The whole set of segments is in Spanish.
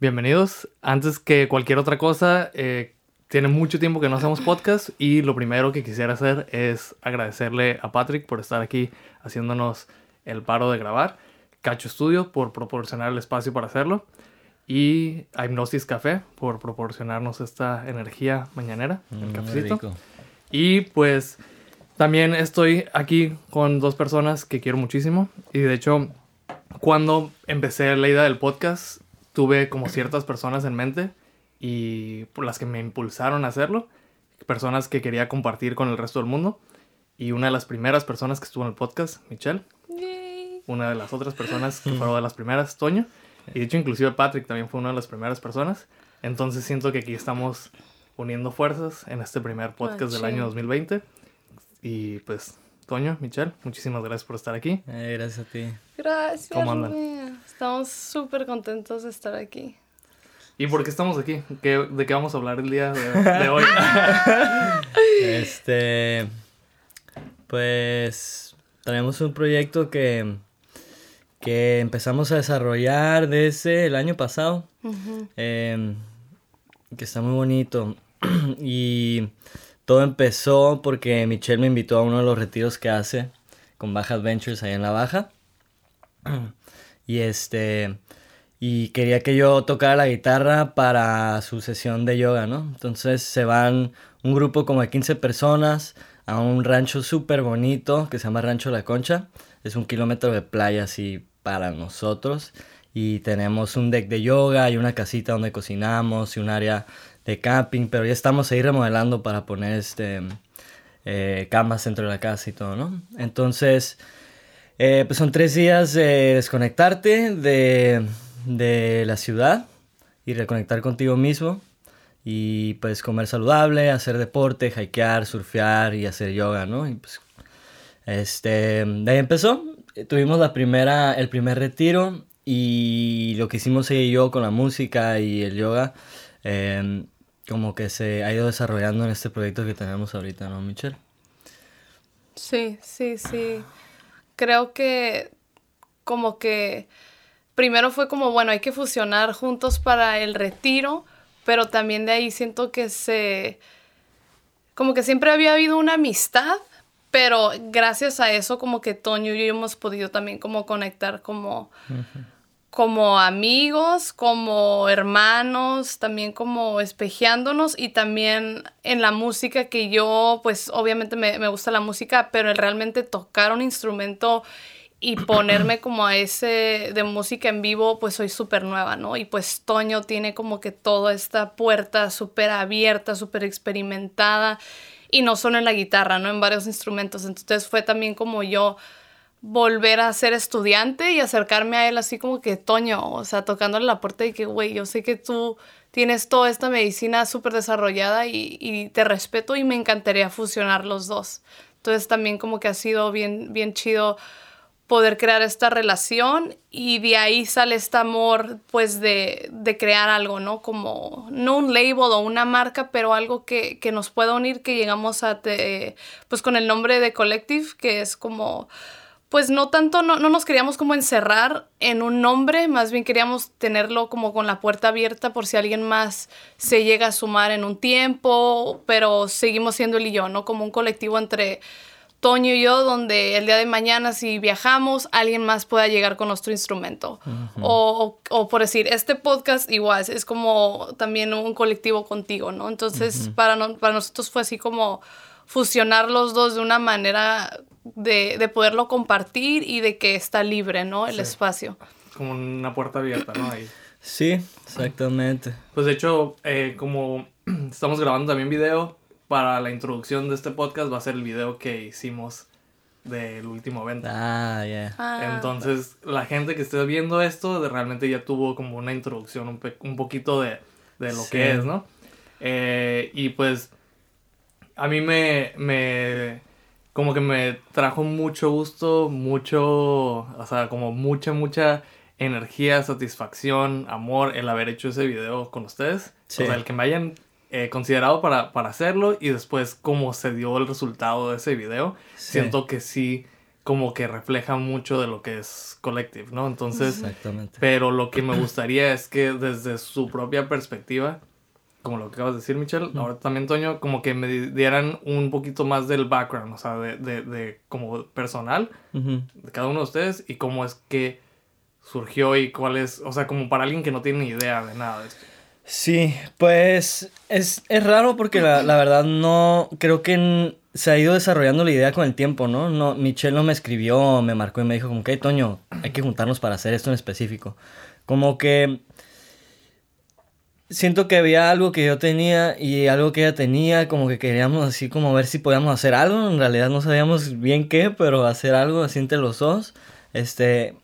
bienvenidos. Antes que cualquier otra cosa, eh, tiene mucho tiempo que no hacemos podcast y lo primero que quisiera hacer es agradecerle a Patrick por estar aquí haciéndonos el paro de grabar, Cacho Studio por proporcionar el espacio para hacerlo y a Hipnosis Café por proporcionarnos esta energía mañanera, el Mm, cafecito. rico. Y pues también estoy aquí con dos personas que quiero muchísimo. Y de hecho, cuando empecé la idea del podcast, tuve como ciertas personas en mente y por las que me impulsaron a hacerlo. Personas que quería compartir con el resto del mundo. Y una de las primeras personas que estuvo en el podcast, Michelle. Una de las otras personas que fueron de las primeras, Toño. Y de hecho, inclusive Patrick también fue una de las primeras personas. Entonces siento que aquí estamos uniendo fuerzas en este primer podcast del año 2020. Y pues, Toño, Michelle, muchísimas gracias por estar aquí. Eh, gracias a ti. Gracias. ¿Cómo andan? Estamos súper contentos de estar aquí. ¿Y por qué estamos aquí? ¿Qué- ¿De qué vamos a hablar el día de, de hoy? Este, pues tenemos un proyecto que, que empezamos a desarrollar desde el año pasado, em, que está muy bonito. y todo empezó porque Michelle me invitó a uno de los retiros que hace con Baja Adventures ahí en la Baja. y este y quería que yo tocara la guitarra para su sesión de yoga, ¿no? Entonces se van un grupo como de 15 personas a un rancho súper bonito que se llama Rancho La Concha. Es un kilómetro de playa así para nosotros. Y tenemos un deck de yoga y una casita donde cocinamos y un área de camping. Pero ya estamos ahí remodelando para poner este eh, camas dentro de la casa y todo, ¿no? Entonces... Eh, pues son tres días de desconectarte de, de la ciudad y reconectar contigo mismo. Y pues comer saludable, hacer deporte, hikear, surfear y hacer yoga, ¿no? Y pues, este, de ahí empezó. Tuvimos la primera, el primer retiro y lo que hicimos ella y yo con la música y el yoga, eh, como que se ha ido desarrollando en este proyecto que tenemos ahorita, ¿no, Michelle? Sí, sí, sí. Creo que como que primero fue como, bueno, hay que fusionar juntos para el retiro, pero también de ahí siento que se, como que siempre había habido una amistad, pero gracias a eso como que Toño y yo hemos podido también como conectar como, como amigos, como hermanos, también como espejeándonos y también en la música que yo, pues obviamente me, me gusta la música, pero el realmente tocar un instrumento y ponerme como a ese de música en vivo, pues soy súper nueva, ¿no? Y pues Toño tiene como que toda esta puerta súper abierta, súper experimentada y no solo en la guitarra, ¿no? En varios instrumentos. Entonces fue también como yo volver a ser estudiante y acercarme a él así como que Toño, o sea, tocándole la puerta y que, güey, yo sé que tú tienes toda esta medicina súper desarrollada y, y te respeto y me encantaría fusionar los dos. Entonces también como que ha sido bien, bien chido poder crear esta relación y de ahí sale este amor pues de, de crear algo, ¿no? Como no un label o una marca, pero algo que, que nos pueda unir, que llegamos a, te- pues con el nombre de Collective, que es como pues no tanto, no, no nos queríamos como encerrar en un nombre, más bien queríamos tenerlo como con la puerta abierta por si alguien más se llega a sumar en un tiempo, pero seguimos siendo él y yo, ¿no? Como un colectivo entre Toño y yo, donde el día de mañana si viajamos, alguien más pueda llegar con nuestro instrumento. o, o- o por decir, este podcast igual es como también un colectivo contigo, ¿no? Entonces, para, no- para nosotros fue así como fusionar los dos de una manera de, de poderlo compartir y de que está libre, ¿no? El Sí. espacio. Como una puerta abierta, ¿no? Ahí. Sí, exactamente. Pues de hecho, eh, como estamos grabando también video, para la introducción de este podcast va a ser el video que hicimos del último evento. Ah, ya. Ah, Entonces, la gente que esté viendo esto de- realmente ya tuvo como una introducción, un, pe- un poquito de, de lo Sí. que es, ¿no? Eh, y pues, a mí me, me, como que me trajo mucho gusto, mucho, o sea, como mucha, mucha energía, satisfacción, amor el haber hecho ese video con ustedes. Sí. O sea, el que me hayan eh, considerado para, para hacerlo y después cómo se dio el resultado de ese video. Sí. Siento que sí, como que refleja mucho de lo que es Collective, ¿no? Entonces, Exactamente. pero lo que me gustaría es que desde su propia perspectiva, como lo que acabas de decir, Michelle, ahora también, Toño, como que me di- dieran un poquito más del background, o sea, de, de, de como personal de cada uno de ustedes y cómo es que surgió y cuál es, o sea, como para alguien que no tiene ni idea de nada de esto. Sí, pues es, es raro porque la, la verdad no, creo que se ha ido desarrollando la idea con el tiempo, ¿no? no Michelle no me escribió, me marcó y me dijo como que, "Hey, Toño, hay que juntarnos para hacer esto en específico. Como que siento que había algo que yo tenía y algo que ella tenía, como que queríamos así como ver si podíamos hacer algo, en realidad no sabíamos bien qué, pero hacer algo así entre los dos, este,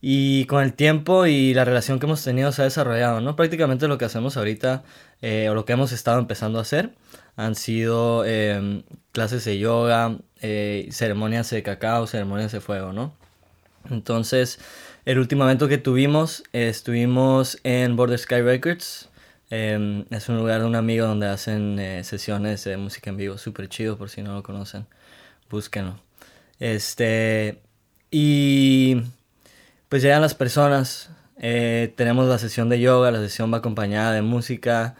y con el tiempo y la relación que hemos tenido se ha desarrollado, ¿no? Prácticamente lo que hacemos ahorita, eh, o lo que hemos estado empezando a hacer, han sido em, clases de yoga, eh, ceremonias de cacao, ceremonias de fuego, ¿no? Entonces, el último evento que tuvimos, eh, estuvimos en Border Sky Records. Em, es un lugar de un amigo donde hacen eh, sesiones de música en vivo, súper chido por si no lo conocen. Búsquenlo. Este, y pues llegan las personas. eh, tenemos la sesión de yoga, la sesión va acompañada de música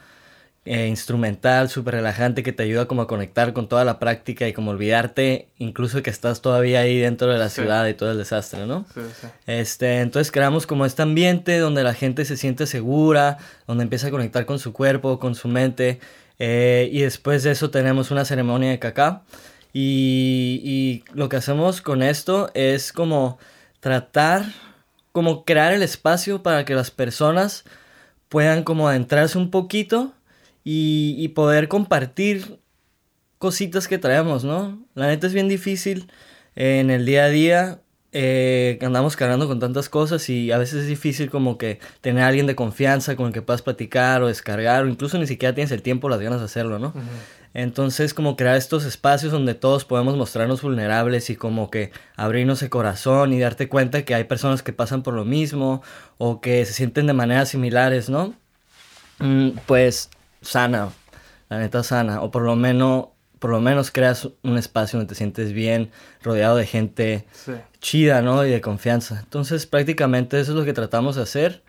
eh, instrumental, súper relajante, que te ayuda como a conectar con toda la práctica y como olvidarte incluso que estás todavía ahí dentro de la Sí. ciudad y todo el desastre, ¿no? Sí, sí. Este, entonces creamos como este ambiente donde la gente se siente segura, donde empieza a conectar con su cuerpo, con su mente. eh, y después de eso tenemos una ceremonia de cacao. Y, y lo que hacemos con esto es como tratar, como crear el espacio para que las personas puedan como adentrarse un poquito y, y poder compartir cositas que traemos, ¿no? La neta es bien difícil eh, en el día a día. eh, andamos cargando con tantas cosas y a veces es difícil como que tener a alguien de confianza con el que puedas platicar o descargar o incluso ni siquiera tienes el tiempo o las ganas de hacerlo, ¿no? Entonces como crear estos espacios donde todos podemos mostrarnos vulnerables y como que abrirnos el corazón y darte cuenta que hay personas que pasan por lo mismo o que se sienten de maneras similares, ¿no? Mm, pues sana, la neta sana, o por lo menos, por lo menos creas un espacio donde te sientes bien, rodeado de gente Sí. chida, ¿no? Y de confianza. Entonces prácticamente eso es lo que tratamos de hacer.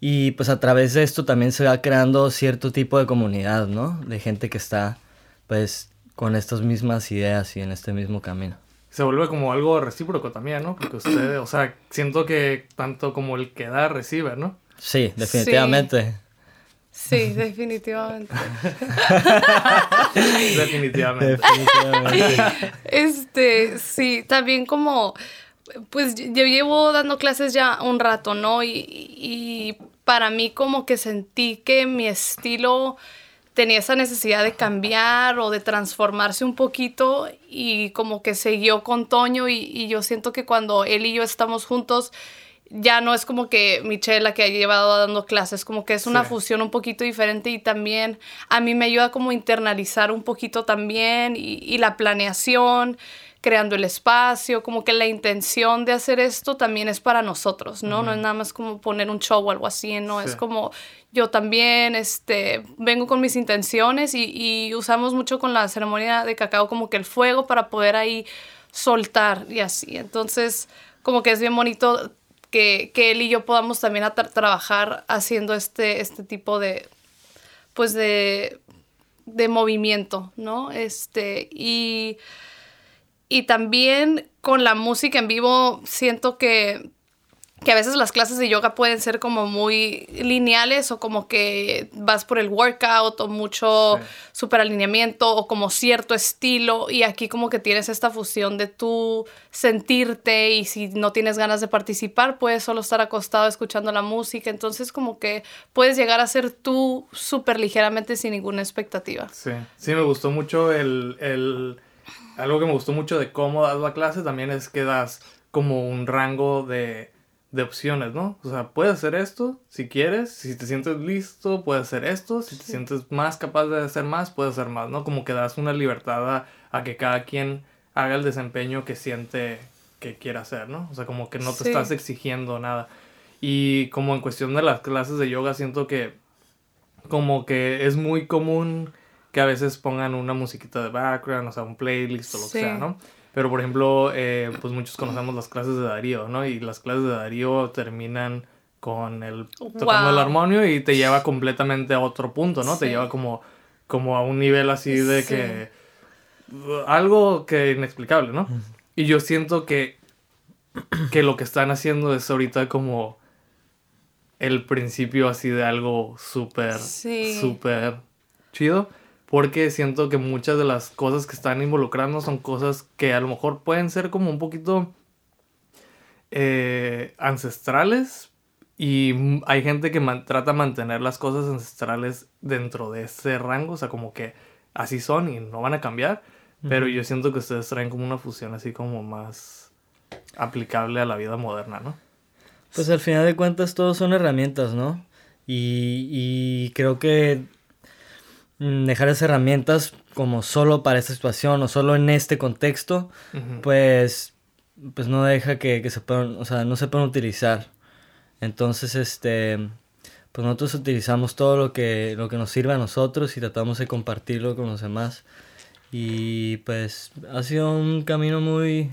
Y pues a través de esto también se va creando cierto tipo de comunidad, ¿no? De gente que está pues con estas mismas ideas y en este mismo camino. Se vuelve como algo recíproco también, ¿no? Porque ustedes, o sea, siento que tanto como el que da, recibe, ¿no? Sí, definitivamente. Sí, definitivamente. Definitivamente. Definitivamente. Este, sí, también como, pues yo llevo dando clases ya un rato, ¿no? Y, y para mí como que sentí que mi estilo tenía esa necesidad de cambiar o de transformarse un poquito y como que siguió con Toño y, y yo siento que cuando él y yo estamos juntos ya no es como que Michelle la que ha llevado dando clases, como que es una Sí. fusión un poquito diferente y también a mí me ayuda como internalizar un poquito también y, y la planeación, creando el espacio, como que la intención de hacer esto también es para nosotros, ¿no? No es nada más como poner un show o algo así, ¿no? Es como yo también, este, vengo con mis intenciones y, y usamos mucho con la ceremonia de cacao como que el fuego para poder ahí soltar y así. Entonces, como que es bien bonito que, que él y yo podamos también trabajar haciendo este, este tipo de, pues de, de movimiento, ¿no? Este, y, y también con la música en vivo siento que, que a veces las clases de yoga pueden ser como muy lineales o como que vas por el workout o mucho Sí. super alineamiento o como cierto estilo y aquí como que tienes esta fusión de tú sentirte y si no tienes ganas de participar puedes solo estar acostado escuchando la música entonces como que puedes llegar a ser tú súper ligeramente sin ninguna expectativa. Sí, sí, me gustó mucho el, el... Algo que me gustó mucho de cómo das la clase también es que das como un rango de, de opciones, ¿no? O sea, puedes hacer esto si quieres, si te sientes listo, puedes hacer esto, si te sientes más capaz de hacer más, puedes hacer más, ¿no? Como que das una libertad a, a que cada quien haga el desempeño que siente que quiere hacer, ¿no? O sea, como que no te Sí. estás exigiendo nada. Y como en cuestión de las clases de yoga, siento que como que es muy común que a veces pongan una musiquita de background, o sea, un playlist o lo que sea, ¿no? Pero, por ejemplo, eh, pues muchos conocemos las clases de Darío, ¿no? Y las clases de Darío terminan con el tocando el armonio y te lleva completamente a otro punto, ¿no? Te Sí. lleva como, como a un nivel así de Sí. que... Algo que inexplicable, ¿no? Y yo siento que, que lo que están haciendo es ahorita como el principio así de algo súper, Sí. súper chido. Porque siento que muchas de las cosas que están involucrando son cosas que a lo mejor pueden ser como un poquito eh, ancestrales. Y hay gente que man- trata de mantener las cosas ancestrales dentro de ese rango. O sea, como que así son y no van a cambiar. Pero yo siento que ustedes traen como una fusión así como más aplicable a la vida moderna, ¿no? Pues al final de cuentas todos son herramientas, ¿no? Y, y creo que dejar esas herramientas como solo para esta situación o solo en este contexto, pues, pues no deja que, que se puedan, o sea, no se puedan utilizar. Entonces, este, pues nosotros utilizamos todo lo que, lo que nos sirve a nosotros y tratamos de compartirlo con los demás. Y pues ha sido un camino muy,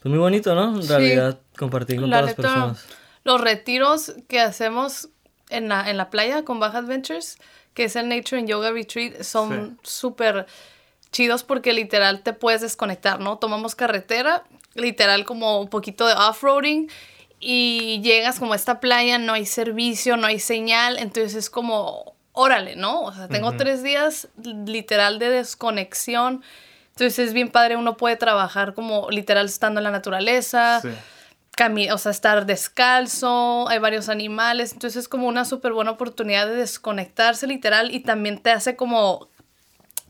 pues muy bonito, ¿no? En Sí. realidad, compartir con La todas las personas. Los retiros que hacemos en la, en la playa con Baja Adventures, que es el Nature and Yoga Retreat, son súper chidos porque literal te puedes desconectar, ¿no? Tomamos carretera, literal como un poquito de off-roading y llegas como a esta playa, no hay servicio, no hay señal, entonces es como, órale, ¿no? O sea, tengo tres días literal de desconexión. Entonces es bien padre, uno puede trabajar como literal estando en la naturaleza, Sí. O sea, estar descalzo, hay varios animales, entonces es como una súper buena oportunidad de desconectarse literal y también te hace como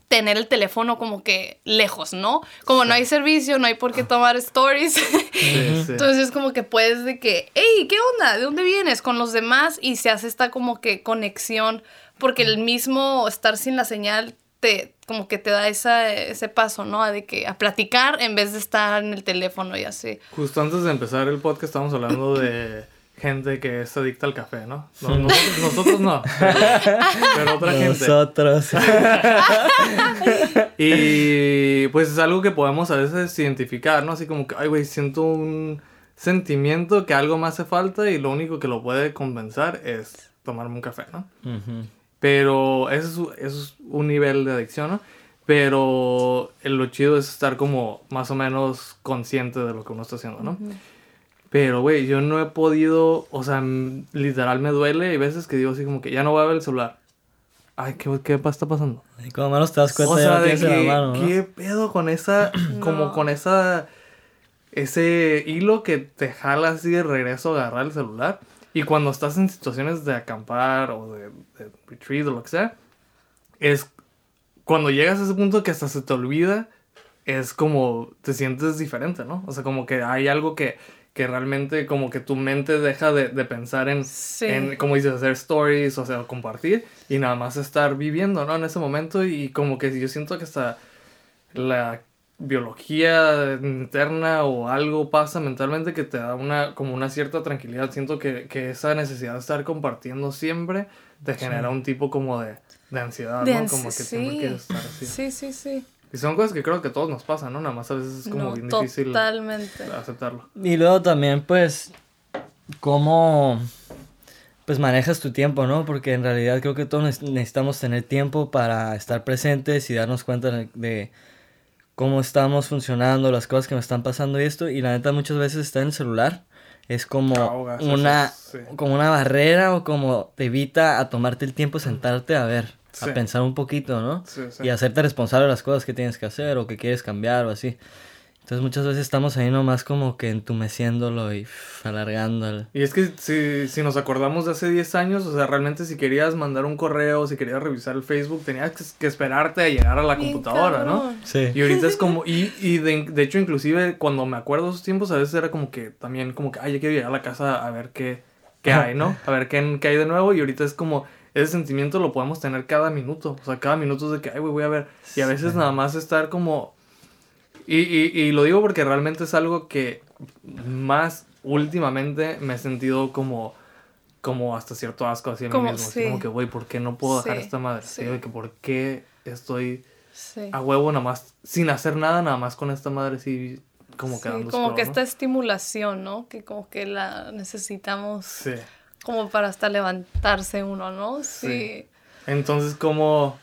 tener el teléfono como que lejos, ¿no? Como no hay servicio, no hay por qué tomar stories. Sí, sí. Entonces es como que puedes de que, hey, ¿qué onda? ¿De dónde vienes? Con los demás y se hace esta como que conexión, porque el mismo estar sin la señal te como que te da esa, ese paso, ¿no? A de que a platicar en vez de estar en el teléfono y así. Justo antes de empezar el podcast estábamos hablando de gente que es adicta al café, ¿no? No, nosotros, nosotros no, pero, pero otra gente. Nosotros. Y pues es algo que podemos a veces identificar, ¿no? Así como que, ay, güey, siento un sentimiento que algo me hace falta y lo único que lo puede compensar es tomarme un café, ¿no? Ujú. Pero eso es, eso es un nivel de adicción, ¿no? Pero el- lo chido es estar como más o menos consciente de lo que uno está haciendo, ¿no? Pero, güey, yo no he podido, o sea, literal me duele. Hay veces que digo así como que ya no voy a ver el celular. Ay, ¿qué, qué está pasando? Y como menos te das cuenta O sea, de que, la mano, ¿no? ¿qué pedo con esa, como No. con esa, ese hilo que te jala así de regreso a agarrar el celular? Y cuando estás en situaciones de acampar o de, de retreat o lo que sea, es cuando llegas a ese punto que hasta se te olvida, es como te sientes diferente, ¿no? O sea, como que hay algo que, que realmente como que tu mente deja de, de pensar en, Sí. en, como dices, hacer stories, o sea, compartir y nada más estar viviendo, ¿no? En ese momento y como que yo siento que hasta la biología interna o algo pasa mentalmente que te da una como una cierta tranquilidad. Siento que, que esa necesidad de estar compartiendo siempre te genera un tipo como de, de ansiedad, De ¿no? Como que siempre sí. quieres estar así. Sí, sí, sí. Y son cosas que creo que todos nos pasan, ¿no? Nada más a veces es como No, bien difícil totalmente. aceptarlo. Y luego también, pues, cómo pues manejas tu tiempo, ¿no? Porque en realidad creo que todos neces- necesitamos tener tiempo para estar presentes y darnos cuenta de, de cómo estamos funcionando, las cosas que nos están pasando y esto. Y la neta muchas veces está en el celular. Es como Ahogas, una, sí. como una barrera o como te evita a tomarte el tiempo, sentarte a ver, Sí. a pensar un poquito, ¿no? Sí. Y hacerte responsable de las cosas que tienes que hacer o que quieres cambiar o así. Entonces muchas veces estamos ahí nomás como que entumeciéndolo y uf, alargándolo. Y es que si, si nos acordamos de hace 10 años, o sea, realmente si querías mandar un correo, si querías revisar el Facebook, tenías que, que esperarte a llegar a la Bien computadora, ¿no? Sí. Y ahorita es como, y, y de, de hecho inclusive cuando me acuerdo de esos tiempos, a veces era como que también como que, ay, ya quiero llegar a la casa a ver qué, qué hay, ¿no? A ver qué, qué hay de nuevo y ahorita es como, ese sentimiento lo podemos tener cada minuto, o sea, cada minuto es de que, ay, güey, voy a ver. Y a veces nada más estar como... Y, y, y lo digo porque realmente es algo que más últimamente me he sentido como como hasta cierto asco hacia mí Como- mismo. Así sí. como que, güey, ¿por qué no puedo dejar Sí, esta madre? sí. Que ¿por qué estoy a huevo nada más, sin hacer nada, nada más con esta madre sí, como quedando como que ¿no? esta estimulación, ¿no? Que como que la necesitamos Sí. como para hasta levantarse uno, ¿no? Sí. Sí. Entonces, ¿cómo,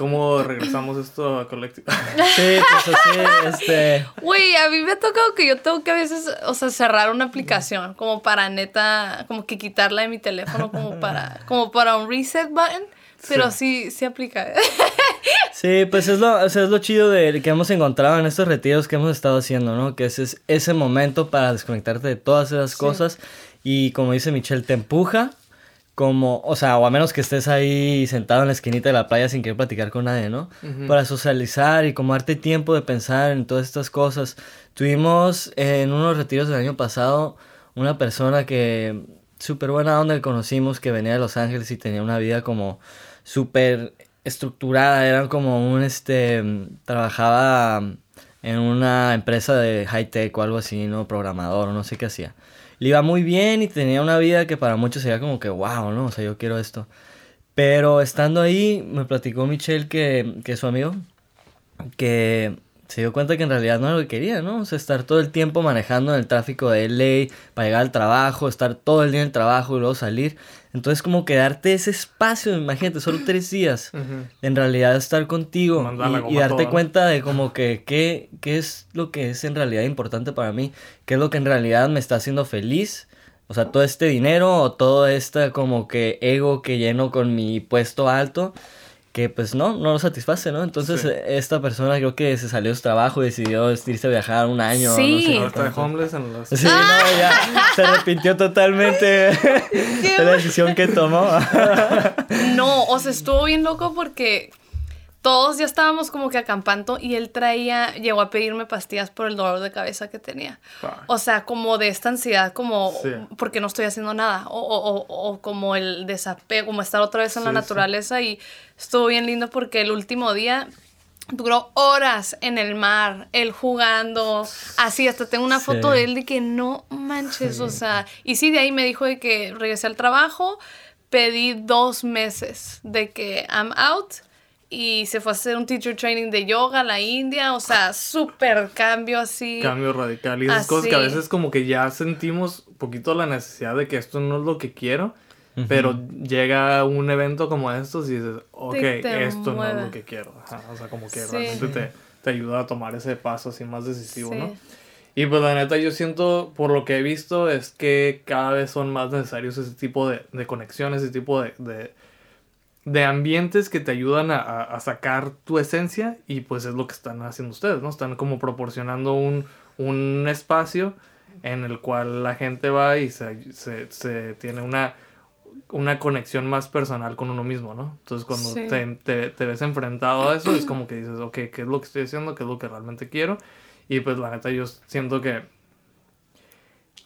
cómo regresamos esto a colectivo? Sí, pues así, este... Güey, a mí me ha tocado que yo tengo que a veces, o sea, cerrar una aplicación como para neta, como que quitarla de mi teléfono como para, como para un reset button, pero sí, sí, aplica. Sí, pues es lo, o sea, es lo chido de que hemos encontrado en estos retiros que hemos estado haciendo, ¿no? Que ese es ese momento para desconectarte de todas esas cosas y como dice Michelle, te empuja como, o sea, o a menos que estés ahí sentado en la esquinita de la playa sin querer platicar con nadie, ¿no? Para socializar y como darte tiempo de pensar en todas estas cosas. Tuvimos en unos retiros del año pasado una persona que súper buena onda que conocimos que venía de Los Ángeles y tenía una vida como súper estructurada, era como un, este, trabajaba en una empresa de high tech o algo así, ¿no? Programador no sé qué hacía. Le iba muy bien y tenía una vida que para muchos sería como que, wow, ¿no? O sea, yo quiero esto. Pero estando ahí, me platicó Michelle que, que su amigo, que se dio cuenta que en realidad no era lo que quería, ¿no? O sea, estar todo el tiempo manejando en el tráfico de LA para llegar al trabajo, estar todo el día en el trabajo y luego salir. Entonces, como que darte ese espacio, imagínate, solo tres días, en realidad estar contigo y, darte cuenta de como que qué, qué es lo que es en realidad importante para mí, qué es lo que en realidad me está haciendo feliz. O sea, todo este dinero o todo este como que ego que lleno con mi puesto alto, que pues no, no lo satisface, ¿no? Entonces Sí. esta persona creo que se salió de su trabajo y decidió irse a viajar un año. Sí. No sé de homeless en los... Sí, no, ya se arrepintió totalmente de la decisión que tomó. No, o sea, estuvo bien loco porque todos ya estábamos como que acampando y él traía, llegó a pedirme pastillas por el dolor de cabeza que tenía. O sea, como de esta ansiedad, como Sí. porque no estoy haciendo nada. O, o- o- o como el desapego, como estar otra vez en la sí. naturaleza. Y estuvo bien lindo porque el último día duró horas en el mar, él jugando. Así, hasta tengo una foto de él de que no manches, o sea. Y sí, de ahí me dijo de que regresé al trabajo, pedí dos meses de que I'm out. Y se fue a hacer un teacher training de yoga a la India, o sea, súper cambio así. Cambio radical y esas Así. cosas que a veces como que ya sentimos un poquito la necesidad de que esto no es lo que quiero, pero llega un evento como estos y dices, ok, te esto no mueve. es lo que quiero. Ajá, o sea, como que Sí. realmente te, te ayuda a tomar ese paso así más decisivo, Sí. ¿no? Y pues la neta yo siento, por lo que he visto, es que cada vez son más necesarios ese tipo de, de conexiones, ese tipo de, de, de ambientes que te ayudan a, a- sacar tu esencia y pues es lo que están haciendo ustedes, ¿no? Están como proporcionando un, un espacio en el cual la gente va y se, se- se tiene una, una conexión más personal con uno mismo, ¿no? Entonces cuando Sí. te, te- te ves enfrentado a eso es como que dices, ok, ¿qué es lo que estoy haciendo? ¿Qué es lo que realmente quiero? Y pues la neta yo siento que,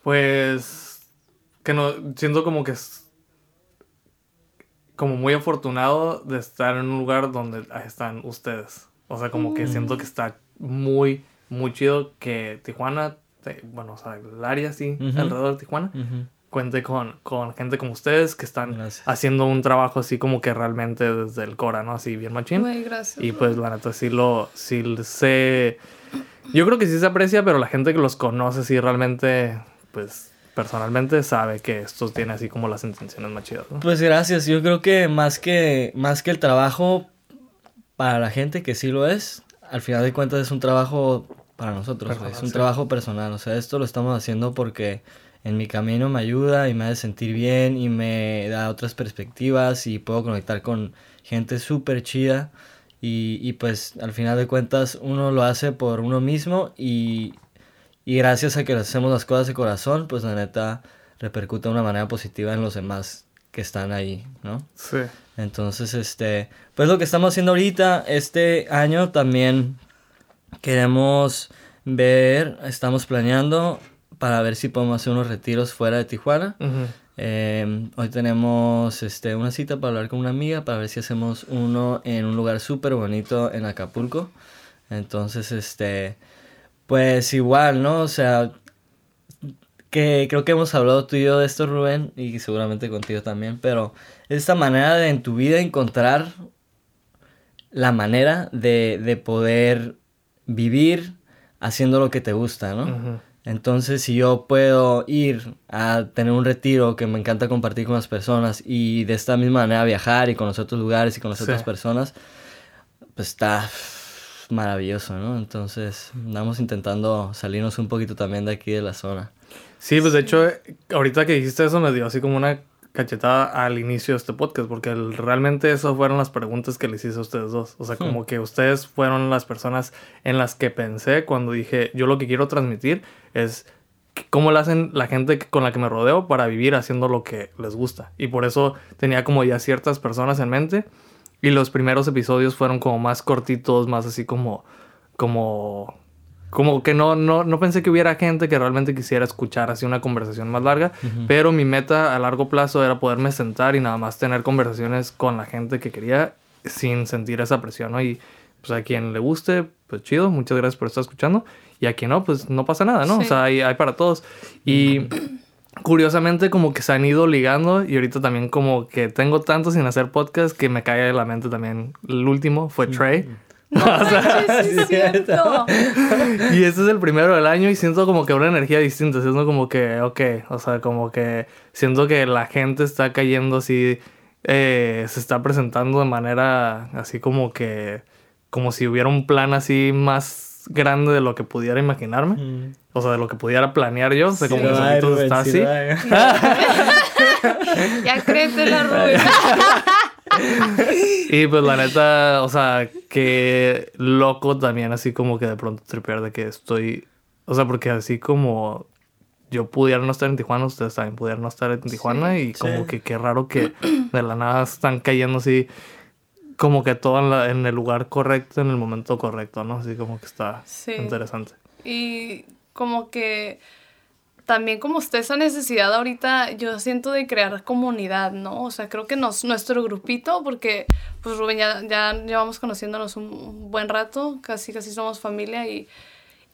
pues, que no, siento como que es como muy afortunado de estar en un lugar donde están ustedes. O sea, como que siento que está muy, muy chido que Tijuana, te- bueno, o sea, el área así, alrededor de Tijuana, cuente con, con gente como ustedes que están Gracias. haciendo un trabajo así como que realmente desde el Cora, ¿no? Así bien machín. Güey, gracias. Y pues la neta sí lo, sí se... Yo creo que sí se aprecia, pero la gente que los conoce sí realmente, pues personalmente sabe que esto tiene así como las intenciones más chidas, ¿no? Pues gracias, yo creo que más que más que el trabajo para la gente que sí lo es, al final de cuentas es un trabajo para nosotros, Personal, es un sí. trabajo personal, o sea, esto lo estamos haciendo porque en mi camino me ayuda y me hace sentir bien y me da otras perspectivas y puedo conectar con gente súper chida y, y pues al final de cuentas uno lo hace por uno mismo y, y gracias a que hacemos las cosas de corazón, pues la neta repercute de una manera positiva en los demás que están ahí, ¿no? Sí. Entonces, este, pues lo que estamos haciendo ahorita, este año también queremos ver, estamos planeando para ver si podemos hacer unos retiros fuera de Tijuana. Eh, hoy tenemos este, una cita para hablar con una amiga para ver si hacemos uno en un lugar súper bonito en Acapulco. Entonces, este, pues igual, ¿no? O sea, que creo que hemos hablado tú y yo de esto, Rubén, y seguramente contigo también, pero esta manera de en tu vida encontrar la manera de, de poder vivir haciendo lo que te gusta, ¿no? Entonces, si yo puedo ir a tener un retiro que me encanta compartir con las personas y de esta misma manera viajar y conocer otros lugares y conocer otras personas, pues está maravilloso, ¿no? Entonces, andamos intentando salirnos un poquito también de aquí de la zona. Sí, pues de hecho, ahorita que dijiste eso me dio así como una cachetada al inicio de este podcast, porque realmente esas fueron las preguntas que les hice a ustedes dos. O sea, como hmm. que ustedes fueron las personas en las que pensé cuando dije, yo lo que quiero transmitir es cómo lo hacen la gente con la que me rodeo para vivir haciendo lo que les gusta. Y por eso tenía como ya ciertas personas en mente. Y los primeros episodios fueron como más cortitos, más así como, como como que no, no, no pensé que hubiera gente que realmente quisiera escuchar así una conversación más larga, pero mi meta a largo plazo era poderme sentar y nada más tener conversaciones con la gente que quería sin sentir esa presión, ¿no? Y pues a quien le guste, pues chido, muchas gracias por estar escuchando. Y a quien no, pues no pasa nada, ¿no? O sea, hay, hay para todos. Y curiosamente como que se han ido ligando y ahorita también como que tengo tanto sin hacer podcast que me cae de la mente también. El último fue Trey. y este es el primero del año y siento como que una energía distinta. Siento como que, ok, o sea, como que siento que la gente está cayendo así, eh, se está presentando de manera así como que, como si hubiera un plan así más grande de lo que pudiera imaginarme. O sea, de lo que pudiera planear yo. O sea, como que está así. ya créete la Rubén. y pues la neta, o sea, que loco también, así como que de pronto tripear de que estoy. O sea, porque así como yo pudiera no estar en Tijuana, ustedes también pudieran no estar en Tijuana. y como que qué raro que de la nada están cayendo así. Como que todo en, en el lugar correcto, en el momento correcto, ¿no? Así como que está interesante. Y como que también como usted esa necesidad ahorita, yo siento de crear comunidad, ¿no? O sea, creo que nos, nuestro grupito, porque pues Rubén ya, ya llevamos conociéndonos un buen rato, casi casi somos familia y,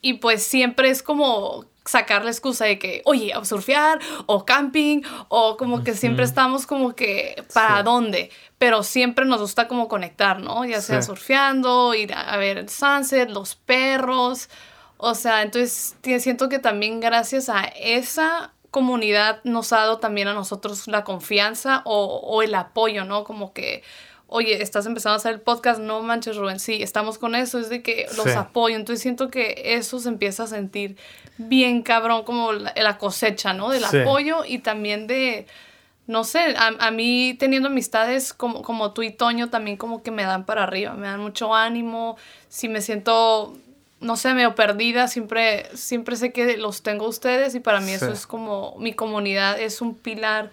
y pues siempre es como sacar la excusa de que, oye, a surfear o camping o como que siempre estamos como que, ¿para dónde? Pero siempre nos gusta como conectar, ¿no? Ya sea surfeando, ir a, a ver el sunset, los perros, o sea, entonces siento que también gracias a esa comunidad nos ha dado también a nosotros la confianza o, el apoyo, ¿no? Como que, oye, estás empezando a hacer el podcast, no manches, Rubén, sí, estamos con eso, es de que los apoyo. Entonces siento que eso se empieza a sentir bien cabrón, como la, cosecha, ¿no? Del apoyo y también de, no sé, a, a, mí teniendo amistades como, como tú y Toño también como que me dan para arriba, me dan mucho ánimo, si me siento no sé, medio perdida, siempre, siempre sé que los tengo ustedes y para mí eso es como, mi comunidad es un pilar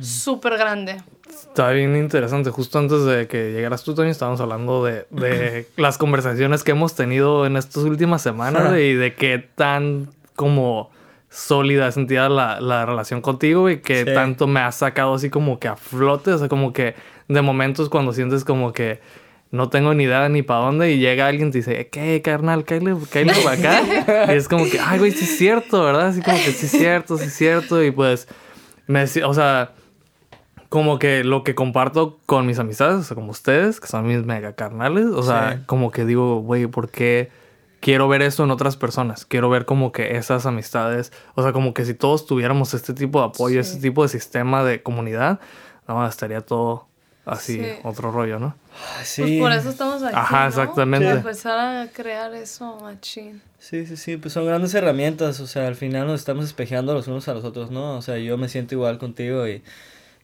súper grande. Está bien interesante. Justo antes de que llegaras tú, también estábamos hablando de, de las conversaciones que hemos tenido en estas últimas semanas y de qué tan como sólida sentía la, la relación contigo y que tanto me ha sacado así como que a flote, o sea, como que de momentos cuando sientes como que no tengo ni idea ni para dónde y llega alguien y te dice, ¿qué, carnal? Cállate, para acá. y es como que, ay, güey, sí es cierto, ¿verdad? Así como que sí es cierto, sí es cierto. Y pues, me o sea, como que lo que comparto con mis amistades, o sea, como ustedes, que son mis mega carnales, o sea, como que digo, güey, ¿por qué quiero ver eso en otras personas? Quiero ver como que esas amistades, o sea, como que si todos tuviéramos este tipo de apoyo, este tipo de sistema de comunidad, no, estaría todo así, otro rollo, ¿no? Sí. Pues por eso estamos aquí. Ajá, exactamente. empezar a crear eso, machín. Sí, sí, sí, pues son grandes herramientas, o sea, al final nos estamos espejeando los unos a los otros, ¿no? O sea, yo me siento igual contigo y,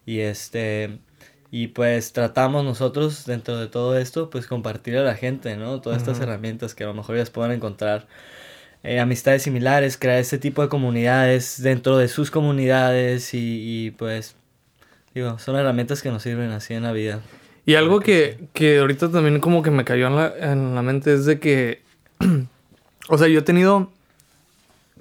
y este, y pues tratamos nosotros dentro de todo esto, pues compartir a la gente, ¿no? Todas estas herramientas que a lo mejor ellas puedan encontrar. Eh, amistades similares, crear este tipo de comunidades dentro de sus comunidades y, y pues, digo, son herramientas que nos sirven así en la vida. Y algo que, que ahorita también como que me cayó en la, en la mente es de que, o sea, yo he tenido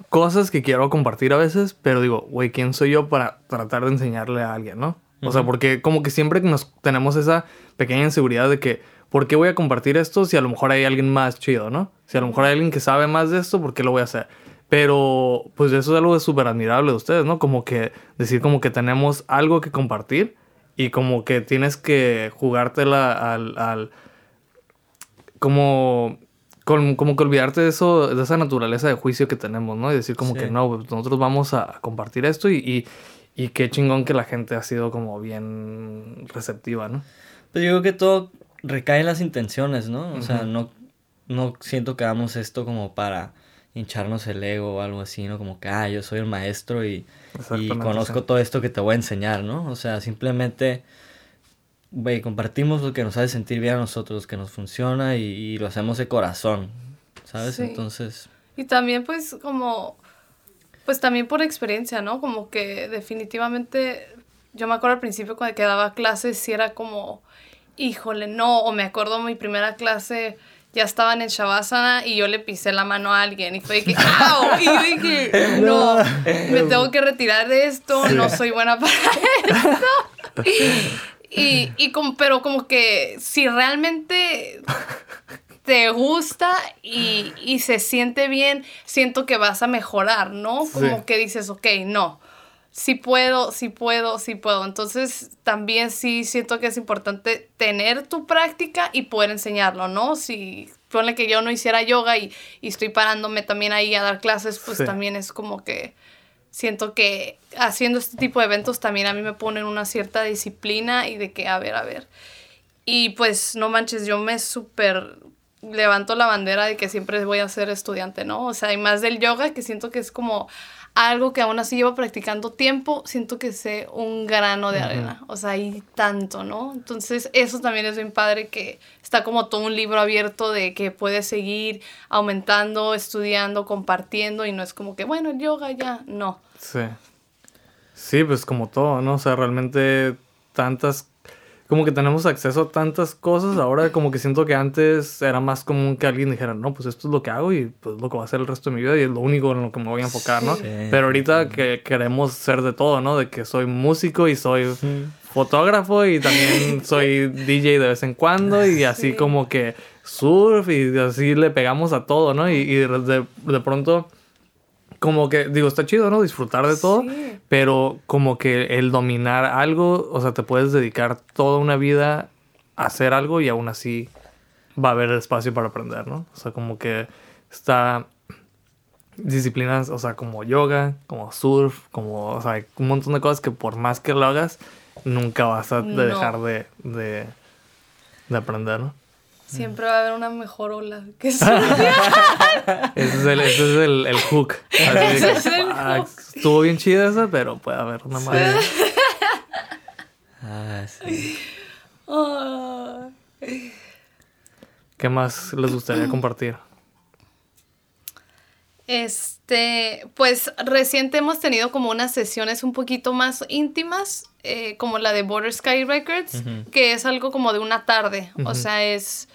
cosas que quiero compartir a veces, pero digo, güey, ¿quién soy yo para tratar de enseñarle a alguien, no? O sea, porque como que siempre nos tenemos esa pequeña inseguridad de que, ¿por qué voy a compartir esto si a lo mejor hay alguien más chido, no? Si a lo mejor hay alguien que sabe más de esto, ¿por qué lo voy a hacer? Pero, pues eso es algo súper admirable de ustedes, ¿no? Como que decir como que tenemos algo que compartir y como que tienes que jugártela al, al como, con- como que olvidarte de eso, de esa naturaleza de juicio que tenemos, ¿no? Y decir como Sí. que no, pues, nosotros vamos a compartir esto y, y, y qué chingón que la gente ha sido como bien receptiva, ¿no? Pues yo creo que todo recae en las intenciones, ¿no? O sea, no, no siento que hagamos esto como para hincharnos el ego o algo así, ¿no? Como que, ah, yo soy el maestro y, conozco sí. todo esto que te voy a enseñar, ¿no? O sea, simplemente, güey, compartimos lo que nos hace sentir bien a nosotros, que nos funciona y, y lo hacemos de corazón, ¿sabes? Sí. Entonces, Y también pues como, pues también por experiencia, ¿no? Como que definitivamente, yo me acuerdo al principio cuando que daba clases, si era como, híjole, no, o me acuerdo mi primera clase, ya estaban en Shavasana y yo le pisé la mano a alguien y fue de que, ¡au! Y yo dije, no, me tengo que retirar de esto, no soy buena para esto. Y, y como, pero como que si realmente te gusta y, y se siente bien, siento que vas a mejorar, ¿no? Como Sí. que dices, ok, no, sí puedo, sí puedo, sí puedo. Entonces también sí siento que es importante tener tu práctica y poder enseñarlo, ¿no? Si ponle que yo no hiciera yoga y, y estoy parándome también ahí a dar clases, pues Sí. también es como que siento que haciendo este tipo de eventos también a mí me ponen una cierta disciplina y de que, a ver, a ver. Y pues, no manches, yo me súper levanto la bandera de que siempre voy a ser estudiante, ¿no? O sea, y más del yoga, que siento que es como algo que aún así llevo practicando tiempo, siento que sé un grano de arena. O sea, hay tanto, ¿no? Entonces, eso también es bien padre que está como todo un libro abierto de que puedes seguir aumentando, estudiando, compartiendo y no es como que, bueno, el yoga ya, no. Sí. Sí, pues como todo, ¿no? O sea, realmente tantas... Como que tenemos acceso a tantas cosas. Ahora como que siento que antes era más común que alguien dijera, no, pues esto es lo que hago y pues lo que voy a hacer el resto de mi vida y es lo único en lo que me voy a enfocar, ¿no? Sí. Pero ahorita que queremos ser de todo, ¿no? De que soy músico y soy fotógrafo y también soy DJ de vez en cuando y así Sí. como que surf y así le pegamos a todo, ¿no? Y, y de, de pronto como que, digo, está chido, ¿no? Disfrutar de todo, Sí. pero como que el dominar algo, o sea, te puedes dedicar toda una vida a hacer algo y aún así va a haber espacio para aprender, ¿no? O sea, como que está disciplinas, o sea, como yoga, como surf, como, o sea, hay un montón de cosas que por más que lo hagas, nunca vas a No. dejar de, de, de aprender, ¿no? Siempre va a haber una mejor ola que Ese es el, ese es el, el hook. Así Ese que, es el "Ah, hook". Estuvo bien chida esa, pero puede haber una más. ah, sí. ¿Qué más les gustaría compartir? Este, pues reciente hemos tenido como unas sesiones un poquito más íntimas, eh, como la de Border Sky Records, que es algo como de una tarde, o sea, es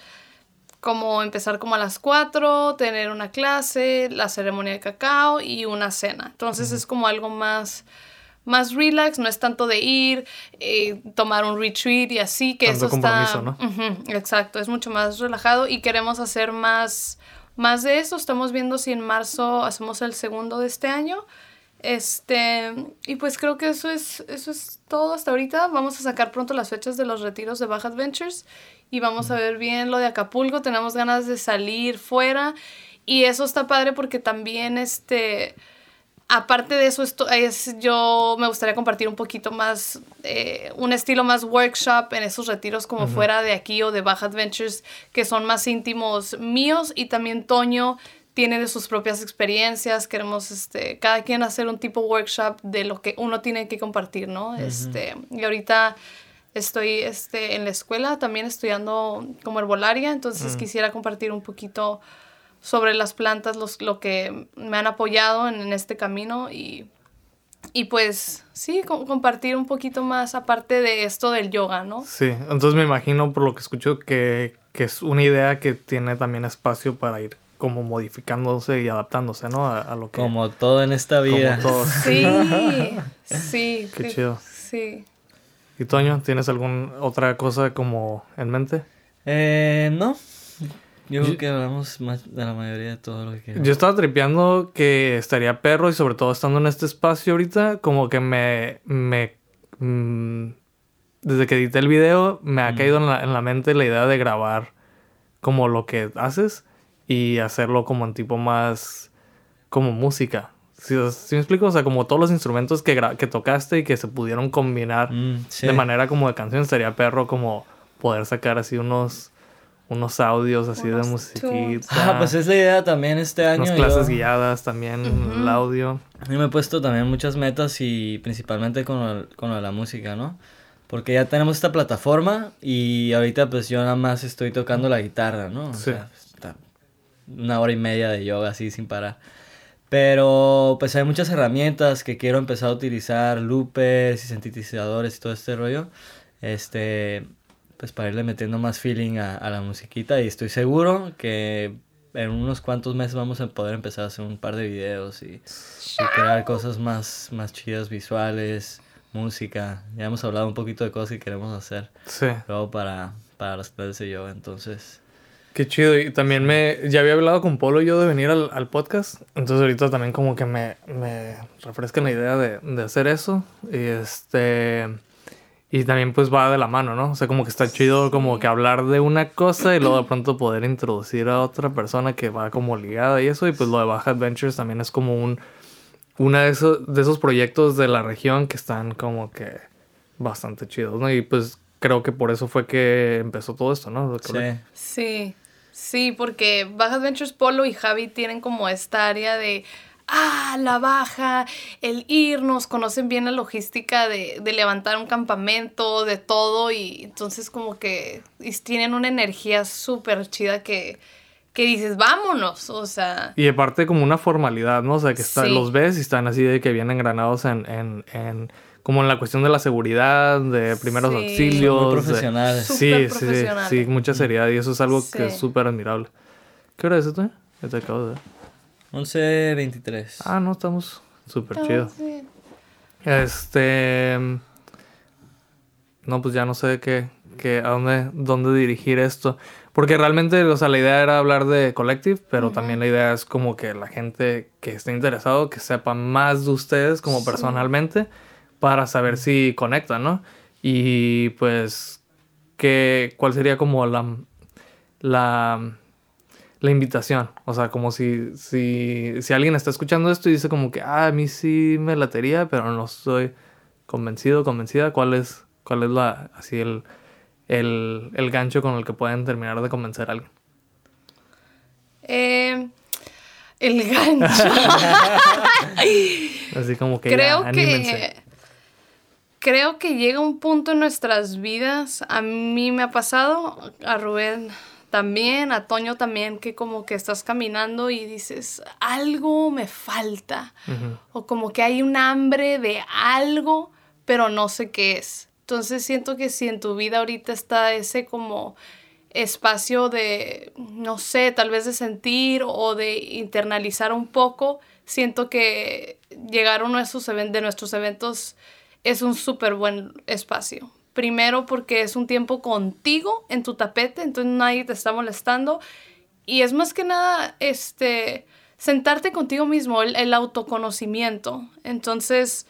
como empezar como a las 4, tener una clase, la ceremonia de cacao y una cena. Entonces es como algo más, más relax, no es tanto de ir, eh, tomar un retreat y así, que Tanto eso está... exacto, es mucho más relajado y queremos hacer más, más de eso. Estamos viendo si en marzo hacemos el segundo de este año. Este, y pues creo que eso es, eso es todo hasta ahorita. Vamos a sacar pronto las fechas de los retiros de Baja Adventures y vamos a ver bien lo de Acapulco. Tenemos ganas de salir fuera y eso está padre porque también este aparte de eso, esto es, yo me gustaría compartir un poquito más, eh, un estilo más workshop en esos retiros como fuera de aquí o de Baja Adventures, que son más íntimos míos y también Toño tiene de sus propias experiencias, queremos este, cada quien hacer un tipo workshop de lo que uno tiene que compartir, ¿no? este, y ahorita estoy este, en la escuela también estudiando como herbolaria, entonces quisiera compartir un poquito sobre las plantas, los, lo que me han apoyado en, en este camino y, y pues sí, co- compartir un poquito más aparte de esto del yoga, ¿no? Sí, entonces me imagino por lo que escucho que, que es una idea que tiene también espacio para ir como modificándose y adaptándose, ¿no? A, a lo que... Como todo en esta vida. como todo. Sí, sí. Qué sí, chido. Sí. ¿Y Toño, tienes alguna otra cosa como en mente? Eh, no. Yo creo que hablamos más de la mayoría de todo lo que queremos. Yo estaba tripeando que estaría perro y sobre todo estando en este espacio ahorita, como que me... me mm, desde que edité el video, me ha caído en la, en la mente la idea de grabar como lo que haces y hacerlo como en tipo más como música. ¿Sí, sí me explico? O sea, como todos los instrumentos que, que tocaste y que se pudieron combinar Mm, sí. de manera como de canción, sería perro como poder sacar así unos, unos audios así de musiquita. Ah, pues es la idea también este año. unas clases yo- guiadas también, el audio. Yo me he puesto también muchas metas y principalmente con, lo- con lo de la música, ¿no? Porque ya tenemos esta plataforma y ahorita pues yo nada más estoy tocando la guitarra, ¿no? O Sí. sea, está una hora y media de yoga así sin parar. Pero pues hay muchas herramientas que quiero empezar a utilizar, loopers y sintetizadores y todo este rollo. Este, pues para irle metiendo más feeling a, a la musiquita y estoy seguro que en unos cuantos meses vamos a poder empezar a hacer un par de videos y, y crear cosas más, más chidas, visuales, música. Ya hemos hablado un poquito de cosas que queremos hacer Sí. luego para, para las clases de yoga, entonces... Qué chido. Y también me... Ya había hablado con Polo yo de venir al, al podcast. Entonces ahorita también como que me, me refresca la idea de, de hacer eso. Y este... Y también pues va de la mano, ¿no? O sea, como que está chido como que hablar de una cosa y luego de pronto poder introducir a otra persona que va como ligada y eso. Y pues lo de Baja Adventures también es como un... Una de esos, de esos proyectos de la región que están como que bastante chidos, ¿no? Y pues creo que por eso fue que empezó todo esto, ¿no? Sí. Sí, sí, porque Baja Adventures Polo y Javi tienen como esta área de, ah, la baja, el irnos, conocen bien la logística de, de levantar un campamento, de todo, y entonces como que y tienen una energía súper chida que, que dices, vámonos, o sea, Y aparte como una formalidad, ¿no? O sea, que está- Sí. los ves y están así de que vienen granados en, en, en- como en la cuestión de la seguridad, de primeros Sí. auxilios. Son muy de- profesionales. Sí, Súper sí, sí, profesionales. sí, mucha seriedad y eso es algo que es súper admirable. ¿Qué hora es esto? Ya te acabo de ver. 11.23. Ah, no, estamos súper chido. sí. Este... No, pues ya no sé qué, qué, a dónde, dónde dirigir esto. Porque realmente, o sea, la idea era hablar de Collective, pero también la idea es como que la gente que esté interesado, que sepa más de ustedes como personalmente, para saber si conectan, ¿no? Y pues, que, ¿cuál sería como la, la, la invitación? O sea, como si, si, si alguien está escuchando esto y dice como que, ah, a mí sí me latería, pero no estoy convencido, convencida, ¿cuál es, cuál es la, así el, el, el gancho con el que pueden terminar de convencer a alguien? Eh, el gancho. Así como que creo que creo que llega un punto en nuestras vidas a mí me ha pasado a Rubén también a Toño también que como que estás caminando y dices algo me falta o como que hay un hambre de algo pero no sé qué es. Entonces siento que si en tu vida ahorita está ese como espacio de, no sé, tal vez de sentir o de internalizar un poco, siento que llegar a uno de, esos de nuestros eventos es un súper buen espacio. Primero porque es un tiempo contigo en tu tapete, entonces nadie te está molestando. Y es más que nada, este, sentarte contigo mismo, el, el autoconocimiento. Entonces,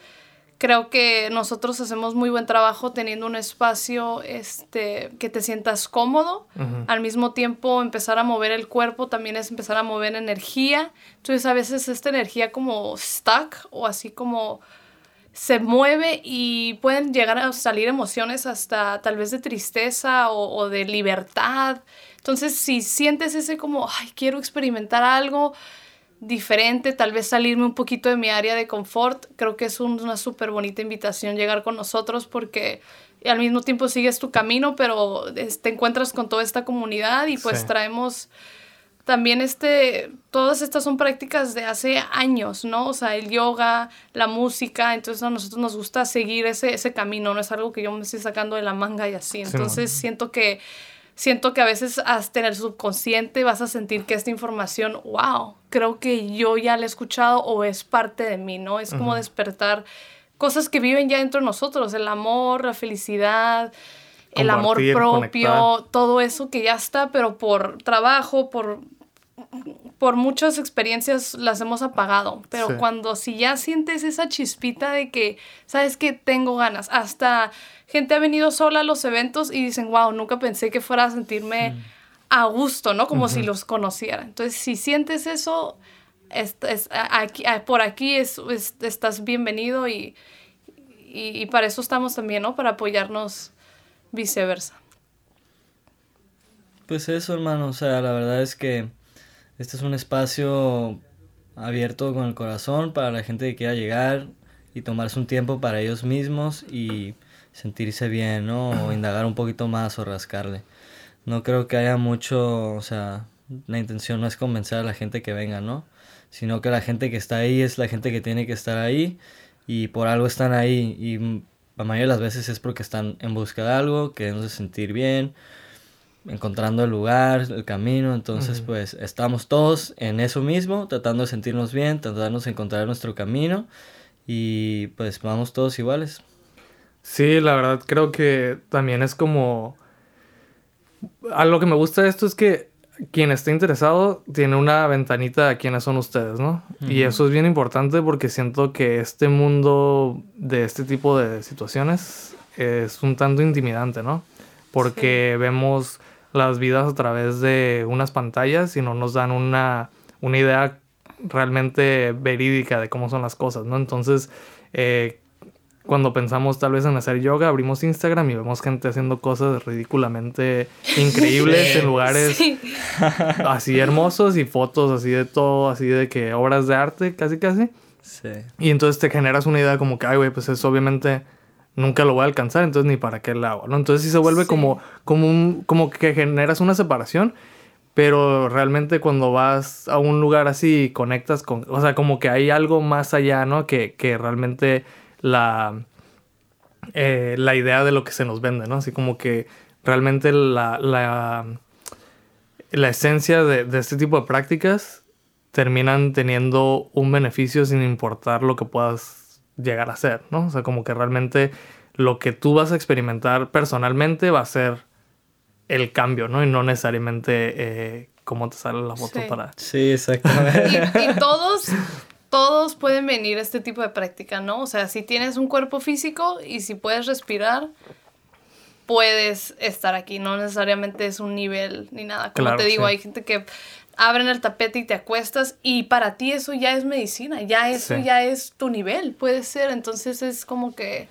creo que nosotros hacemos muy buen trabajo teniendo un espacio este, que te sientas cómodo. Al mismo tiempo, empezar a mover el cuerpo también es empezar a mover energía. Entonces, a veces esta energía como stuck o así como se mueve y pueden llegar a salir emociones hasta tal vez de tristeza o, o de libertad. Entonces, si sientes ese como, ay, quiero experimentar algo diferente, tal vez salirme un poquito de mi área de confort, creo que es un- una súper bonita invitación llegar con nosotros porque al mismo tiempo sigues tu camino, pero te encuentras con toda esta comunidad y pues Sí. traemos también este, todas estas son prácticas de hace años, ¿no? O sea, el yoga, la música, entonces a nosotros nos gusta seguir ese, ese camino, no es algo que yo me estoy sacando de la manga y así. Entonces siento que, siento que a veces hasta en el subconsciente vas a sentir que esta información, wow, creo que yo ya la he escuchado o es parte de mí, ¿no? Es como despertar cosas que viven ya dentro de nosotros, el amor, la felicidad, el amor propio, conectar. todo eso que ya está, pero por trabajo, por, por muchas experiencias las hemos apagado. Pero Sí. cuando si ya sientes esa chispita de que, sabes que tengo ganas, hasta gente ha venido sola a los eventos y dicen, wow, nunca pensé que fuera a sentirme a gusto, ¿no? Como si los conociera. Entonces, si sientes eso, es, aquí, por aquí es, estás bienvenido y, y, para eso estamos también, ¿no? Para apoyarnos viceversa. Pues eso, hermano, o sea, la verdad es que este es un espacio abierto con el corazón para la gente que quiera llegar y tomarse un tiempo para ellos mismos y sentirse bien, ¿no? O indagar un poquito más o rascarle. No creo que haya mucho, o sea, la intención no es convencer a la gente que venga, ¿no? Sino que la gente que está ahí es la gente que tiene que estar ahí y por algo están ahí y la mayoría de las veces es porque están en busca de algo, queriéndose sentir bien, encontrando el lugar, el camino, entonces pues estamos todos en eso mismo, tratando de sentirnos bien, tratando de encontrar nuestro camino y pues vamos todos iguales. Sí, la verdad creo que también es como... Algo que me gusta de esto es que quien esté interesado tiene una ventanita de quiénes son ustedes, ¿no? Y eso es bien importante porque siento que este mundo de este tipo de situaciones es un tanto intimidante, ¿no? Porque vemos las vidas a través de unas pantallas y no nos dan una, una idea realmente verídica de cómo son las cosas, ¿no? Entonces, eh, cuando pensamos tal vez en hacer yoga, abrimos Instagram y vemos gente haciendo cosas ridículamente increíbles en lugares así hermosos y fotos así de todo, así de que obras de arte, casi casi. Sí. Y entonces te generas una idea como que, ay, güey, pues eso obviamente nunca lo voy a alcanzar, entonces ni para qué lo hago, ¿no? Entonces sí se vuelve como, como, un, como que generas una separación, pero realmente cuando vas a un lugar así y conectas con, o sea, como que hay algo más allá, ¿no? Que, que realmente la, eh, la idea de lo que se nos vende, ¿no? Así como que realmente la, la, la esencia de, de este tipo de prácticas terminan teniendo un beneficio sin importar lo que puedas llegar a ser, ¿no? O sea, como que realmente lo que tú vas a experimentar personalmente va a ser el cambio, ¿no? Y no necesariamente eh, cómo te sale la foto para... Sí, exactamente. y, todos todos pueden venir a este tipo de práctica, ¿no? O sea, si tienes un cuerpo físico y si puedes respirar, puedes estar aquí. No necesariamente es un nivel ni nada. Como te digo, hay gente que abren el tapete y te acuestas y para ti eso ya es medicina, ya eso ya es tu nivel, puede ser. Entonces es como que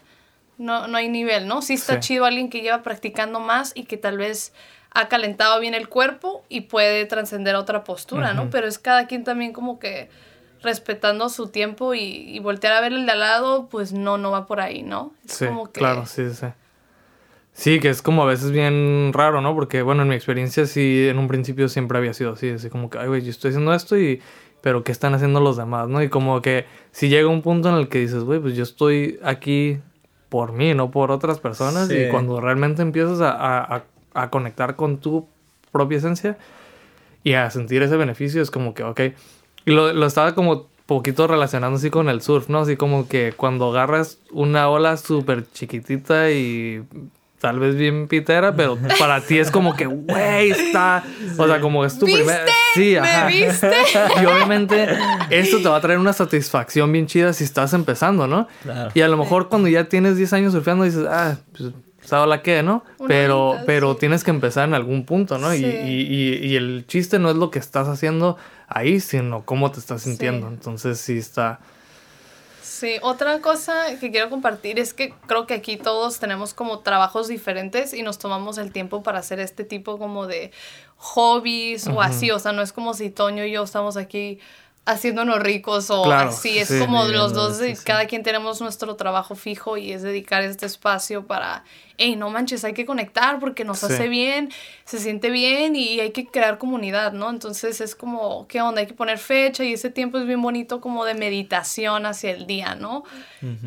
no, no hay nivel, ¿no? Sí está chido alguien que lleva practicando más y que tal vez ha calentado bien el cuerpo y puede trascender a otra postura, ¿no? Pero es cada quien también como que respetando su tiempo y, voltear a ver el de al lado, pues no, no va por ahí, ¿no? sí, claro, sí, sí. Sí, que es como a veces bien raro, ¿no? Porque, bueno, en mi experiencia sí, en un principio siempre había sido así, así como que, ay, güey, yo estoy haciendo esto y, pero ¿qué están haciendo los demás, no? Y como que si llega un punto en el que dices, güey, pues yo estoy aquí por mí, no por otras personas, y cuando realmente empiezas a, a, a conectar con tu propia esencia y a sentir ese beneficio, es como que, ok, y lo, lo estaba como poquito relacionando así con el surf, ¿no? Así como que cuando agarras una ola súper chiquitita y tal vez bien pitera, pero para ti es como que, güey, está. O sea, como es tu primera. Sí, ajá. ¿Me viste? Y obviamente esto te va a traer una satisfacción bien chida si estás empezando, ¿no? Claro. Y a lo mejor cuando ya tienes 10 años surfeando dices, ah, pues ¿sabes la qué, no? pero pero tienes que empezar en algún punto, ¿no? Y, y, y, el chiste no es lo que estás haciendo ahí, sino cómo te estás sintiendo. Entonces sí está... Sí, otra cosa que quiero compartir es que creo que aquí todos tenemos como trabajos diferentes y nos tomamos el tiempo para hacer este tipo como de hobbies o así, o sea, no es como si Toño y yo estamos aquí haciéndonos ricos o así. Es como los dos, cada quien tenemos nuestro trabajo fijo y es dedicar este espacio para, hey, no manches, hay que conectar porque nos hace bien, se siente bien y hay que crear comunidad, ¿no? Entonces es como, ¿qué onda? Hay que poner fecha y ese tiempo es bien bonito como de meditación hacia el día, ¿no?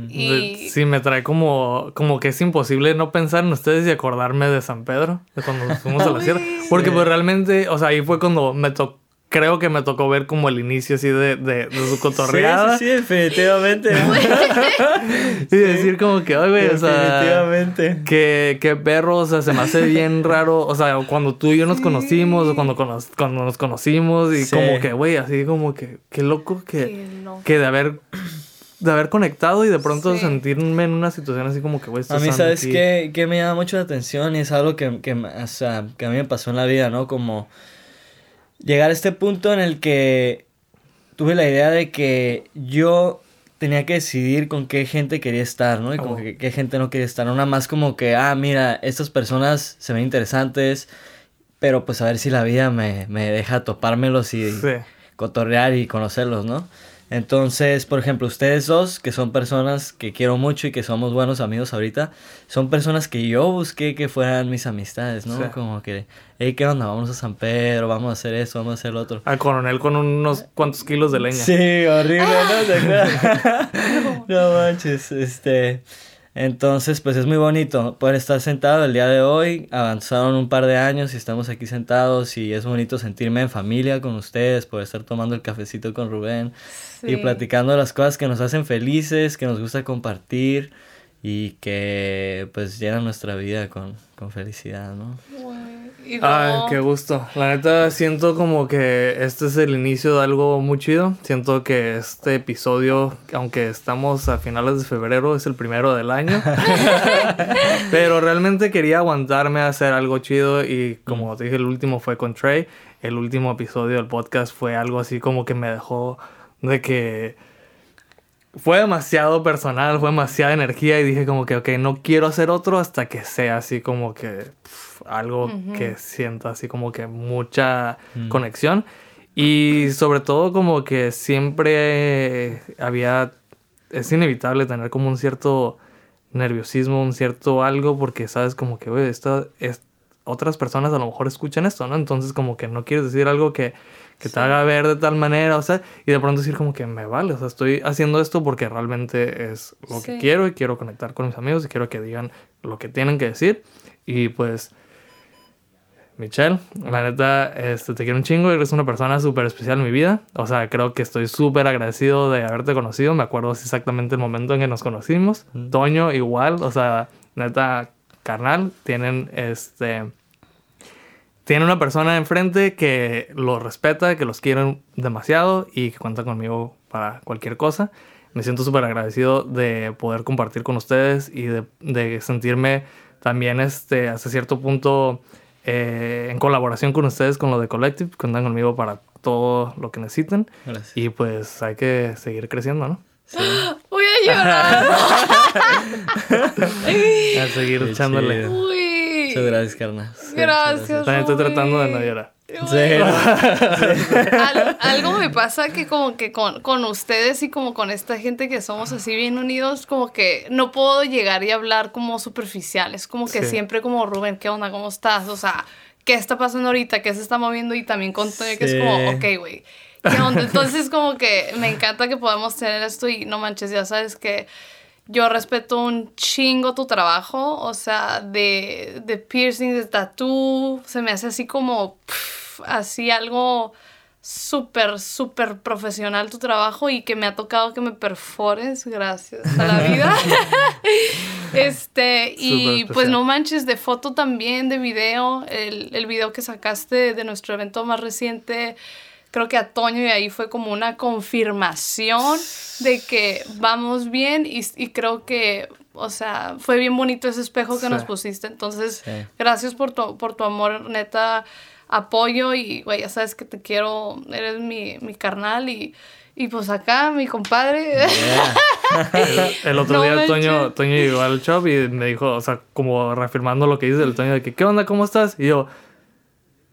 y... Sí, me trae como, como que es imposible no pensar en ustedes y acordarme de San Pedro, de cuando fuimos a la sierra. Porque pues realmente, o sea, ahí fue cuando me tocó creo que me tocó ver como el inicio así de, de, su cotorreada. Sí, sí, definitivamente. y decir como que, oye, o sea, definitivamente. Que, que perro, o sea, se me hace bien raro, o sea, cuando tú y yo nos conocimos, o cuando, cuando nos conocimos, y como que, güey, así como que, qué loco que, que de haber de haber conectado y de pronto Sí. sentirme en una situación así como que, güey, esto A mí, es ¿sabes qué, qué me llama mucho la atención? Y es algo que, que, o sea, que a mí me pasó en la vida, ¿no? Como llegar a este punto en el que tuve la idea de que yo tenía que decidir con qué gente quería estar, ¿no? Y con qué, qué gente no quería estar. No nada más como que, ah, mira, estas personas se ven interesantes, pero pues a ver si la vida me, me deja topármelos y Sí. cotorrear y conocerlos, ¿no? Entonces, por ejemplo, ustedes dos, que son personas que quiero mucho y que somos buenos amigos ahorita, son personas que yo busqué que fueran mis amistades, ¿no? Sí. Como que, hey, ¿qué onda? Vamos a San Pedro, vamos a hacer esto, vamos a hacer lo otro. Al coronel con unos cuantos kilos de leña. Sí, horrible, ¿no? No manches, este... Entonces, pues es muy bonito poder estar sentado el día de hoy. Avanzaron un par de años y estamos aquí sentados y es bonito sentirme en familia con ustedes, poder estar tomando el cafecito con Rubén y platicando las cosas que nos hacen felices, que nos gusta compartir y que pues llenan nuestra vida con, con felicidad, ¿no? Y Ay, qué gusto. La neta, siento como que este es el inicio de algo muy chido. Siento que este episodio, aunque estamos a finales de febrero, es el primero del año. Pero realmente quería aguantarme a hacer algo chido y como te dije, el último fue con Trey. El último episodio del podcast fue algo así como que me dejó de que fue demasiado personal, fue demasiada energía y dije como que, ok, no quiero hacer otro hasta que sea así como que algo que sienta así como que mucha conexión. Y sobre todo como que siempre había, es inevitable tener como un cierto nerviosismo, un cierto algo, porque sabes como que, güey, esta es, otras personas a lo mejor escuchan esto, ¿no? Entonces como que no quieres decir algo que, que te haga ver de tal manera, o sea, y de pronto decir como que me vale, o sea, estoy haciendo esto porque realmente es lo que Sí. quiero y quiero conectar con mis amigos y quiero que digan lo que tienen que decir. Y pues, Michelle, la neta, este, te quiero un chingo, eres una persona súper especial en mi vida. O sea, creo que estoy súper agradecido de haberte conocido. Me acuerdo exactamente el momento en que nos conocimos. Toño igual, o sea, neta, carnal, tienen este... Tiene una persona enfrente que los respeta, que los quiere demasiado y que cuenta conmigo para cualquier cosa. Me siento súper agradecido de poder compartir con ustedes y de, de sentirme también este, hasta cierto punto eh, en colaboración con ustedes con lo de Collective. Cuentan conmigo para todo lo que necesiten. Gracias. Y pues hay que seguir creciendo, ¿no? Sí. Voy a llorar. A seguir echándole. Muchas gracias, carnal. Gracias. También estoy tratando de no llorar. Sí, algo me pasa que como que con, con ustedes y como con esta gente que somos así bien unidos, como que no puedo llegar y hablar como superficiales, como que Sí. siempre como Rubén, ¿qué onda? ¿Cómo estás? O sea, ¿qué está pasando ahorita? ¿Qué se está moviendo? Y también con Toño, que es como, Sí. ok, güey. ¿Qué onda? Entonces como que me encanta que podamos tener esto y no manches, ya sabes que yo respeto un chingo tu trabajo, o sea, de, de piercing, de tatú, se me hace así como, así algo súper, súper profesional tu trabajo y que me ha tocado que me perfores, gracias a la vida. este, y pues no manches, de foto también, de video, el, el video que sacaste de nuestro evento más reciente, creo que a Toño y ahí fue como una confirmación de que vamos bien y, y creo que, o sea, fue bien bonito ese espejo que Sí. nos pusiste. Entonces, Sí. gracias por tu, por tu amor, neta, apoyo y, güey, ya sabes que te quiero, eres mi, mi carnal y, y pues acá, mi compadre. Yeah. El otro No día. Toño, Toño llegó al shop y me dijo, o sea, como reafirmando lo que dice el Toño de que, ¿qué onda? ¿Cómo estás? Y yo,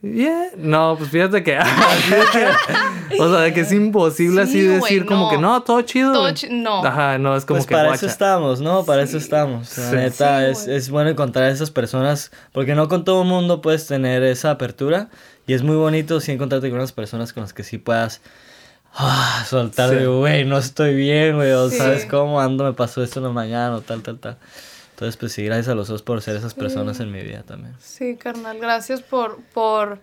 yeah. No, pues fíjate que, o sea, de que es imposible así decir como no. que, no, todo chido. Todo chi- no. Ajá, no, es como Pues que para guacha. eso estamos, ¿no? Para eso estamos. La Sí. neta, Sí, es, es bueno encontrar esas personas, porque no con todo mundo puedes tener esa apertura. Y es muy bonito sí encontrarte con unas personas con las que sí puedas ah, soltar Sí. de, güey, no estoy bien, güey, o Sí. sabes cómo ando, me pasó esto en la mañana, o tal, tal, tal. Entonces, pues sí, gracias a los dos por ser esas personas en mi vida también. Sí, carnal, gracias por, por,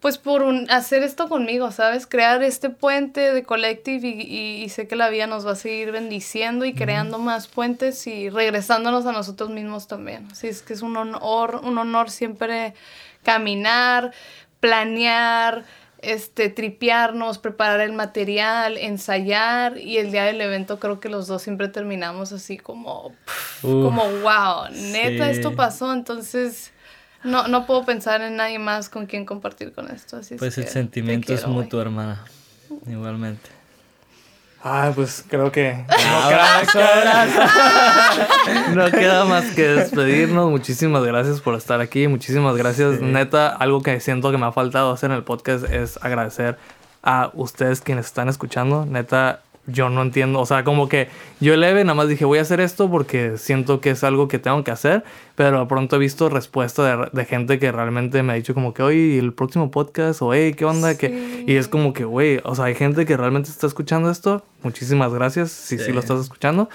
pues por un- hacer esto conmigo, ¿sabes? Crear este puente de Collective y, y- y sé que la vida nos va a seguir bendiciendo y creando más puentes y regresándonos a nosotros mismos también. Así es que es un honor, un honor siempre caminar, planear, este, tripearnos, preparar el material, ensayar y el día del evento creo que los dos siempre terminamos así como, Uf, como wow, neta sí. esto pasó, entonces no, no puedo pensar en nadie más con quien compartir con esto. Así es Pues el que sentimiento es mutuo, hermana. Igualmente. Ay, pues creo que Abrazo, no queda más que despedirnos. Muchísimas gracias por estar aquí. Muchísimas gracias. Neta, algo que siento que me ha faltado hacer en el podcast es agradecer a ustedes quienes están escuchando. Neta, yo no entiendo. O sea, como que yo leve, nada más dije voy a hacer esto porque siento que es algo que tengo que hacer. Pero de pronto he visto respuesta de, de gente que realmente me ha dicho como que, oye, el próximo podcast o, hey, ¿qué onda? Que, y es como que, güey, o sea, hay gente que realmente está escuchando esto. Muchísimas gracias si sí, Sí. lo estás escuchando.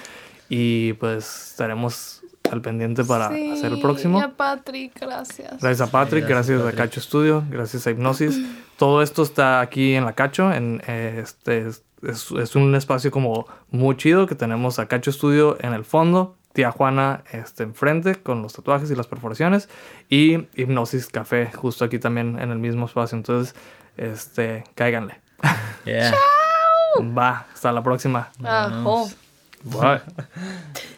Y pues estaremos al pendiente para Sí, hacer el próximo. Y a Patrick, gracias. Gracias a Patrick, Sí, gracias, gracias, Patrick. a Cacho Studio, gracias a Hipnosis. Todo esto está aquí en la Cacho. En, eh, este, es, un espacio como muy chido que tenemos a Cacho Studio en el fondo, tía Juana este, enfrente con los tatuajes y las perforaciones y Hipnosis Café justo aquí también en el mismo espacio. Entonces, este, cáiganle. Yeah. Va, hasta la próxima. Bye.